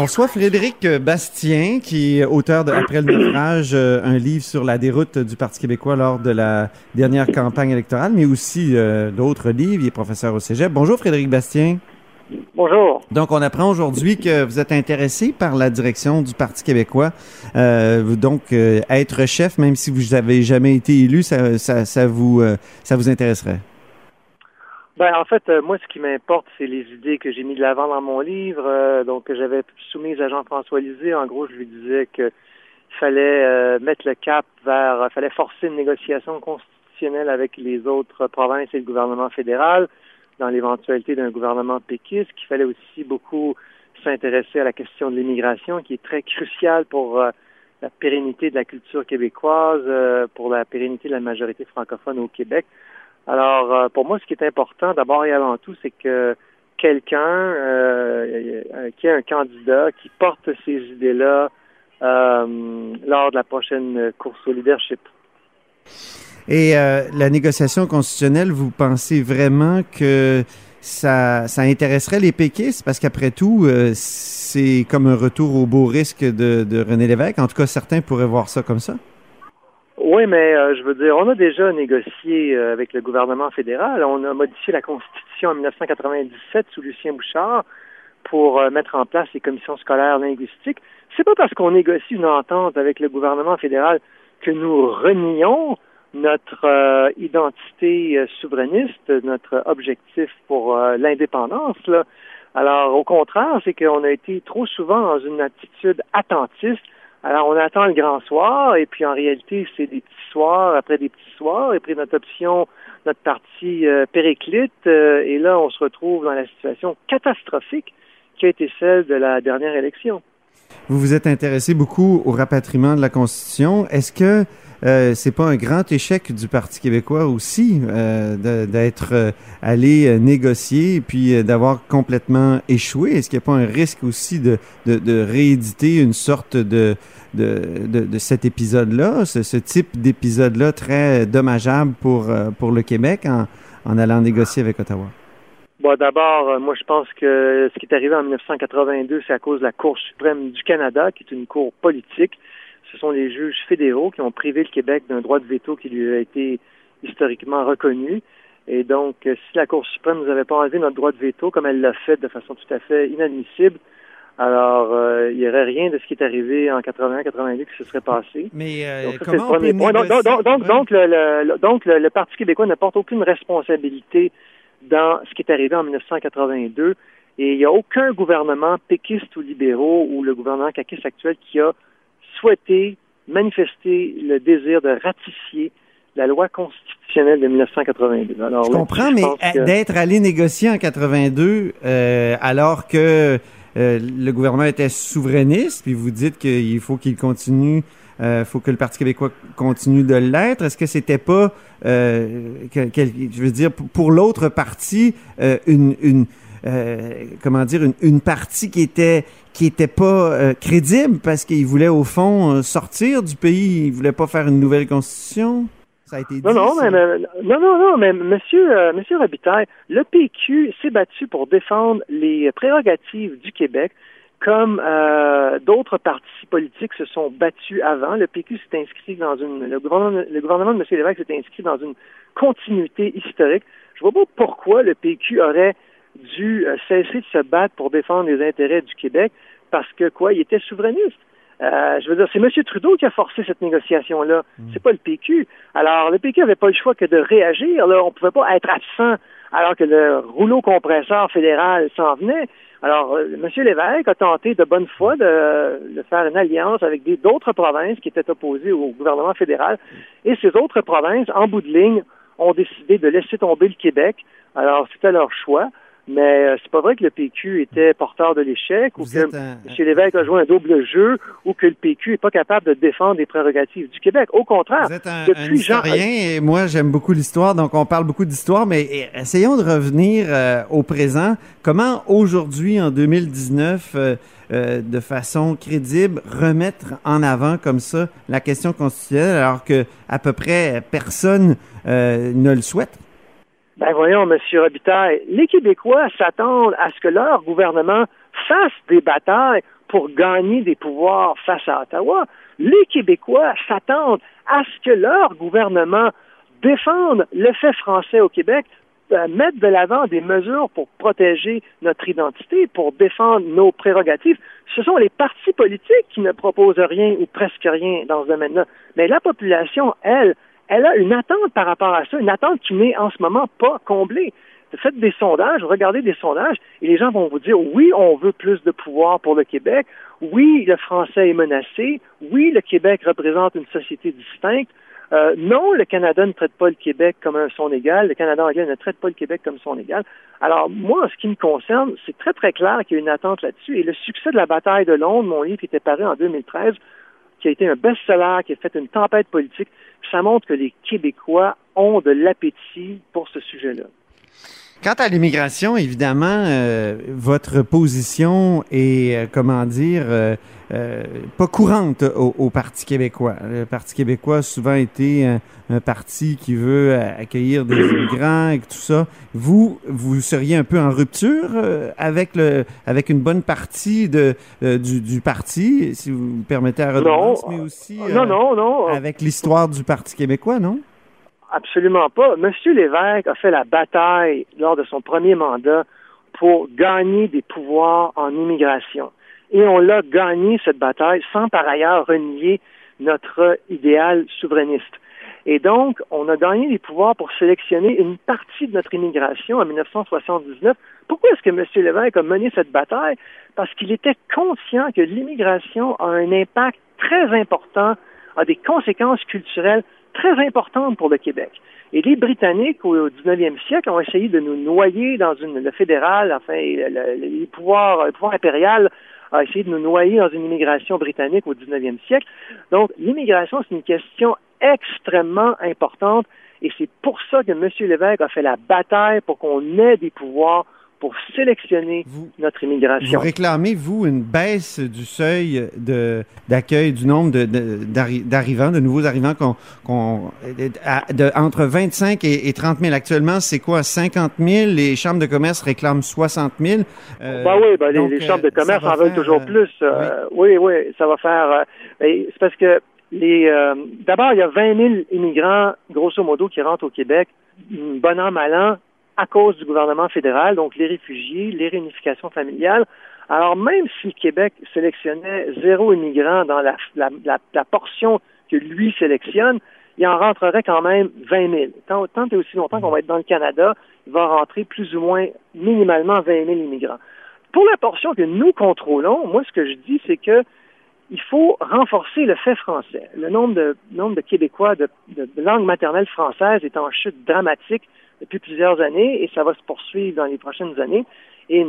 On reçoit Frédéric Bastien, qui est auteur de Après le naufrage, euh, un livre sur la déroute du Parti québécois lors de la dernière campagne électorale, mais aussi euh, d'autres livres. Il est professeur au Cégep. Bonjour Frédéric Bastien. Bonjour. Donc, on apprend aujourd'hui que vous êtes intéressé par la direction du Parti québécois. Euh, donc, euh, être chef, même si vous n'avez jamais été élu, ça, ça, ça vous, ça vous intéresserait? Ben, en fait, euh, moi, ce qui m'importe, c'est les idées que j'ai mis de l'avant dans mon livre, euh, donc que j'avais soumises à Jean-François Lisée. En gros, je lui disais que fallait euh, mettre le cap vers, fallait forcer une négociation constitutionnelle avec les autres provinces et le gouvernement fédéral dans l'éventualité d'un gouvernement péquiste, qu'il fallait aussi beaucoup s'intéresser à la question de l'immigration, qui est très cruciale pour la pérennité de la culture québécoise, pour la pérennité de la majorité francophone au Québec. Alors, euh, pour moi, ce qui est important, d'abord et avant tout, c'est que quelqu'un euh, qui est un candidat qui porte ces idées-là euh, lors de la prochaine course au leadership. Et la négociation constitutionnelle, vous pensez vraiment que ça, ça intéresserait les péquistes? Parce qu'après tout, c'est comme un retour au beau risque de, de René Lévesque. En tout cas, certains pourraient voir ça comme ça. Oui, mais euh, je veux dire, on a déjà négocié euh, avec le gouvernement fédéral. On a modifié la Constitution en 1997 sous Lucien Bouchard pour euh, mettre en place les commissions scolaires linguistiques. C'est pas parce qu'on négocie une entente avec le gouvernement fédéral que nous renions notre identité souverainiste, notre objectif pour l'indépendance. Alors, au contraire, c'est qu'on a été trop souvent dans une attitude attentiste alors, on attend le grand soir, et puis en réalité, c'est des petits soirs après des petits soirs, et puis notre option, notre partie euh, périclite, euh, et là, on se retrouve dans la situation catastrophique qui a été celle de la dernière élection. Vous vous êtes intéressé beaucoup au rapatriement de la Constitution. Est-ce que euh, c'est pas un grand échec du Parti québécois aussi euh, d'être euh, allé négocier et puis d'avoir complètement échoué? Est-ce qu'il n'y a pas un risque aussi de, de, rééditer une sorte de, de, de, cet épisode-là, ce, ce, type d'épisode-là très dommageable pour, pour le Québec en, en allant négocier avec Ottawa? Bon, d'abord, moi, je pense que ce qui est arrivé en 1982, c'est à cause de la Cour suprême du Canada, qui est une cour politique ce sont les juges fédéraux qui ont privé le Québec d'un droit de veto qui lui a été historiquement reconnu. Et donc, euh, si la Cour suprême nous avait pas enlevé notre droit de veto, comme elle l'a fait de façon tout à fait inadmissible, alors euh, il n'y aurait rien de ce qui est arrivé en 81-82 qui se serait passé. Mais euh, donc, comment on peut point. Donc, donc, donc, le, donc le, Parti québécois ne porte aucune responsabilité dans ce qui est arrivé en 1982. Et il n'y a aucun gouvernement péquiste ou libéraux ou le gouvernement caquiste actuel qui a souhaité manifester le désir de ratifier la loi constitutionnelle de 1982. Alors, je comprends, mais d'être allé négocier en 82 euh, alors que euh, le gouvernement était souverainiste, puis vous dites qu'il faut qu'il continue, euh, faut que le Parti québécois continue de l'être. Est-ce que c'était pas, euh, je veux dire, pour l'autre parti, une, une euh, comment dire, une, une, partie qui était qui était pas euh, crédible parce qu'il voulait au fond euh, sortir du pays, il voulait pas faire une nouvelle constitution. Ça a été dit, non, non, mais, non, non, non, mais Monsieur, Monsieur Robitaille, le PQ s'est battu pour défendre les prérogatives du Québec, comme d'autres partis politiques se sont battus avant. Le PQ s'est inscrit dans une, le gouvernement, le gouvernement de M. Lévesque s'est inscrit dans une continuité historique. Je vois pas pourquoi le PQ aurait dû euh, cesser de se battre pour défendre les intérêts du Québec parce que quoi, il était souverainiste. Euh, je veux dire, c'est M. Trudeau qui a forcé cette négociation-là. Mm. C'est pas le PQ. Alors, le PQ n'avait pas le choix que de réagir. Là, on pouvait pas être absent alors que le rouleau compresseur fédéral s'en venait. Alors, euh, M. Lévesque a tenté de bonne foi de, de faire une alliance avec d'autres provinces qui étaient opposées au gouvernement fédéral. Et ces autres provinces, en bout de ligne, ont décidé de laisser tomber le Québec. Alors, c'était leur choix. Mais euh, c'est pas vrai que le PQ était porteur de l'échec ou que M. Lévesque a joué un double jeu ou que le PQ est pas capable de défendre les prérogatives du Québec. Au contraire, vous êtes un, depuis historien et moi j'aime beaucoup l'histoire, donc on parle beaucoup d'histoire, mais essayons de revenir euh, au présent. Comment aujourd'hui, en 2019, euh, de façon crédible, remettre en avant comme ça la question constitutionnelle alors que à peu près personne ne le souhaite? Ben voyons, Monsieur Robitaille, les Québécois s'attendent à ce que leur gouvernement fasse des batailles pour gagner des pouvoirs face à Ottawa. Les Québécois s'attendent à ce que leur gouvernement défende le fait français au Québec, euh, mettre de l'avant des mesures pour protéger notre identité, pour défendre nos prérogatives. Ce sont les partis politiques qui ne proposent rien ou presque rien dans ce domaine-là. Mais la population, elle, elle a une attente par rapport à ça, une attente qui n'est en ce moment pas comblée. Faites des sondages, regardez des sondages, et les gens vont vous dire oui, on veut plus de pouvoir pour le Québec, oui, le français est menacé, oui, le Québec représente une société distincte, euh, non, le Canada ne traite pas le Québec comme son égal. Le Canada anglais ne traite pas le Québec comme son égal. Alors, moi, en ce qui me concerne, c'est très, très clair qu'il y a une attente là-dessus. Et le succès de la bataille de Londres, mon livre qui était paru en 2013, qui a été un best-seller, qui a fait une tempête politique, ça montre que les Québécois ont de l'appétit pour ce sujet-là. Quant à l'immigration, évidemment, euh, votre position est, euh, comment dire, euh, pas courante au, Parti québécois. Le Parti québécois a souvent été un, parti qui veut accueillir des immigrants et tout ça. Vous, vous seriez un peu en rupture avec le, avec une bonne partie de du, du, parti, si vous me permettez à redondance, mais aussi non, non, non. avec l'histoire du Parti québécois, non? Absolument pas. Monsieur Lévesque a fait la bataille lors de son premier mandat pour gagner des pouvoirs en immigration. Et on l'a gagné, cette bataille, sans par ailleurs renier notre idéal souverainiste. Et donc, on a gagné des pouvoirs pour sélectionner une partie de notre immigration en 1979. Pourquoi est-ce que M. Lévesque a mené cette bataille? Parce qu'il était conscient que l'immigration a un impact très important, a des conséquences culturelles très importante pour le Québec. Et les Britanniques, au 19e siècle, ont essayé de nous noyer dans une, le fédéral, enfin, le, les pouvoirs, le pouvoir impérial a essayé de nous noyer dans une immigration britannique au 19e siècle. Donc, l'immigration, c'est une question extrêmement importante et c'est pour ça que M. Lévesque a fait la bataille pour qu'on ait des pouvoirs pour sélectionner notre immigration. Vous réclamez, vous, une baisse du seuil de, d'accueil du nombre de, d'arrivants, de, nouveaux arrivants qu'on, de, entre 25 et, 30 000. Actuellement, c'est quoi? 50 000? Les chambres de commerce réclament 60 000. Euh, ben oui, ben les, chambres de commerce en veulent toujours euh, plus. Euh, oui. oui, ça va faire... Ben, c'est parce que les, d'abord, il y a 20 000 immigrants, grosso modo, qui rentrent au Québec, bon an, mal an, à cause du gouvernement fédéral, donc les réfugiés, les réunifications familiales. Alors même si le Québec sélectionnait zéro immigrant dans la, la, portion que lui sélectionne, il en rentrerait quand même 20 000. Tant, tant et aussi longtemps qu'on va être dans le Canada, il va rentrer plus ou moins minimalement 20 000 immigrants. Pour la portion que nous contrôlons, moi ce que je dis, c'est que il faut renforcer le fait français. Le nombre de, nombre de Québécois de, de langue maternelle française est en chute dramatique depuis plusieurs années et ça va se poursuivre dans les prochaines années. Et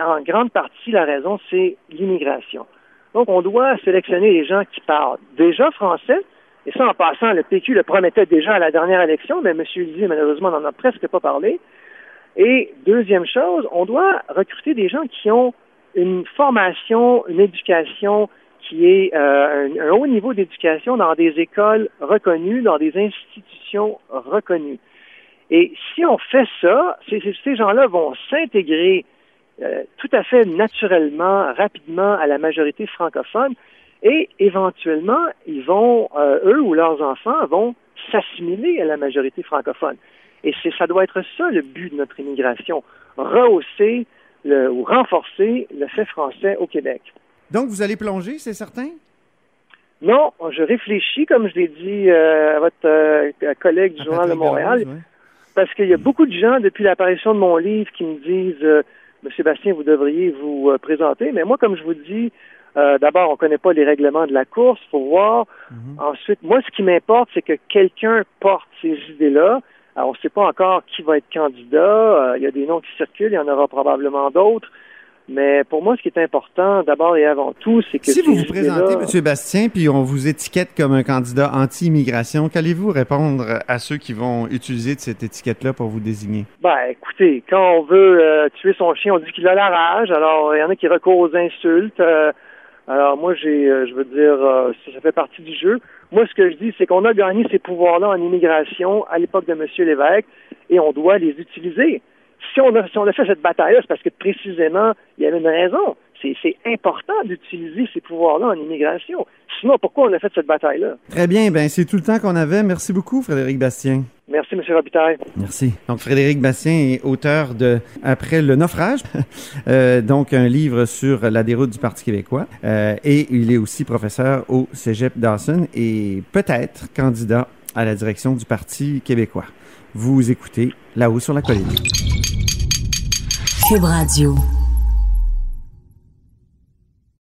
en grande partie, la raison, c'est l'immigration. Donc, on doit sélectionner les gens qui parlent déjà français, et ça, en passant, le PQ le promettait déjà à la dernière élection, mais M. Lisée, malheureusement, n'en a presque pas parlé. Et deuxième chose, on doit recruter des gens qui ont une formation, une éducation qui est euh, un haut niveau d'éducation dans des écoles reconnues, dans des institutions reconnues. Et si on fait ça, ces, ces gens-là vont s'intégrer euh, tout à fait naturellement, rapidement à la majorité francophone et éventuellement, ils vont, euh, eux ou leurs enfants, vont s'assimiler à la majorité francophone. Et c'est, ça doit être ça le but de notre immigration, rehausser le, ou renforcer le fait français au Québec. Donc, vous allez plonger, c'est certain? Non, je réfléchis, comme je l'ai dit euh, à votre collègue du Journal de Montréal parce qu'il y a beaucoup de gens, depuis l'apparition de mon livre, qui me disent euh, Monsieur Bastien, vous devriez vous euh, présenter. Mais moi, comme je vous dis, euh, d'abord, on ne connaît pas les règlements de la course, faut voir. Mhm. Ensuite, moi, ce qui m'importe, c'est que quelqu'un porte ces idées-là. Alors, on ne sait pas encore qui va être candidat. Il y a des noms qui circulent, il y en aura probablement d'autres. Mais pour moi, ce qui est important, d'abord et avant tout, c'est que... Si vous vous présentez, M. Bastien, puis on vous étiquette comme un candidat anti-immigration, qu'allez-vous répondre à ceux qui vont utiliser cette étiquette-là pour vous désigner? Ben, écoutez, quand on veut euh, tuer son chien, on dit qu'il a la rage. Alors, il y en a qui recourent aux insultes. Euh, alors, moi, j'ai, euh, je veux dire, ça, fait partie du jeu. Moi, ce que je dis, c'est qu'on a gagné ces pouvoirs-là en immigration à l'époque de M. Lévesque et on doit les utiliser si on a, fait cette bataille-là, c'est parce que précisément, il y avait une raison. c'est important d'utiliser ces pouvoirs-là en immigration. Sinon, pourquoi on a fait cette bataille-là? Très bien. Ben, c'est tout le temps qu'on avait. Merci beaucoup, Frédéric Bastien. Merci, M. Robitaille. Merci. Donc, Frédéric Bastien est auteur de Après le naufrage, euh, donc un livre sur la déroute du Parti québécois. Euh, et il est aussi professeur au Cégep Dawson et peut-être candidat à la direction du Parti québécois. Vous écoutez là-haut sur la colline. Cube Radio.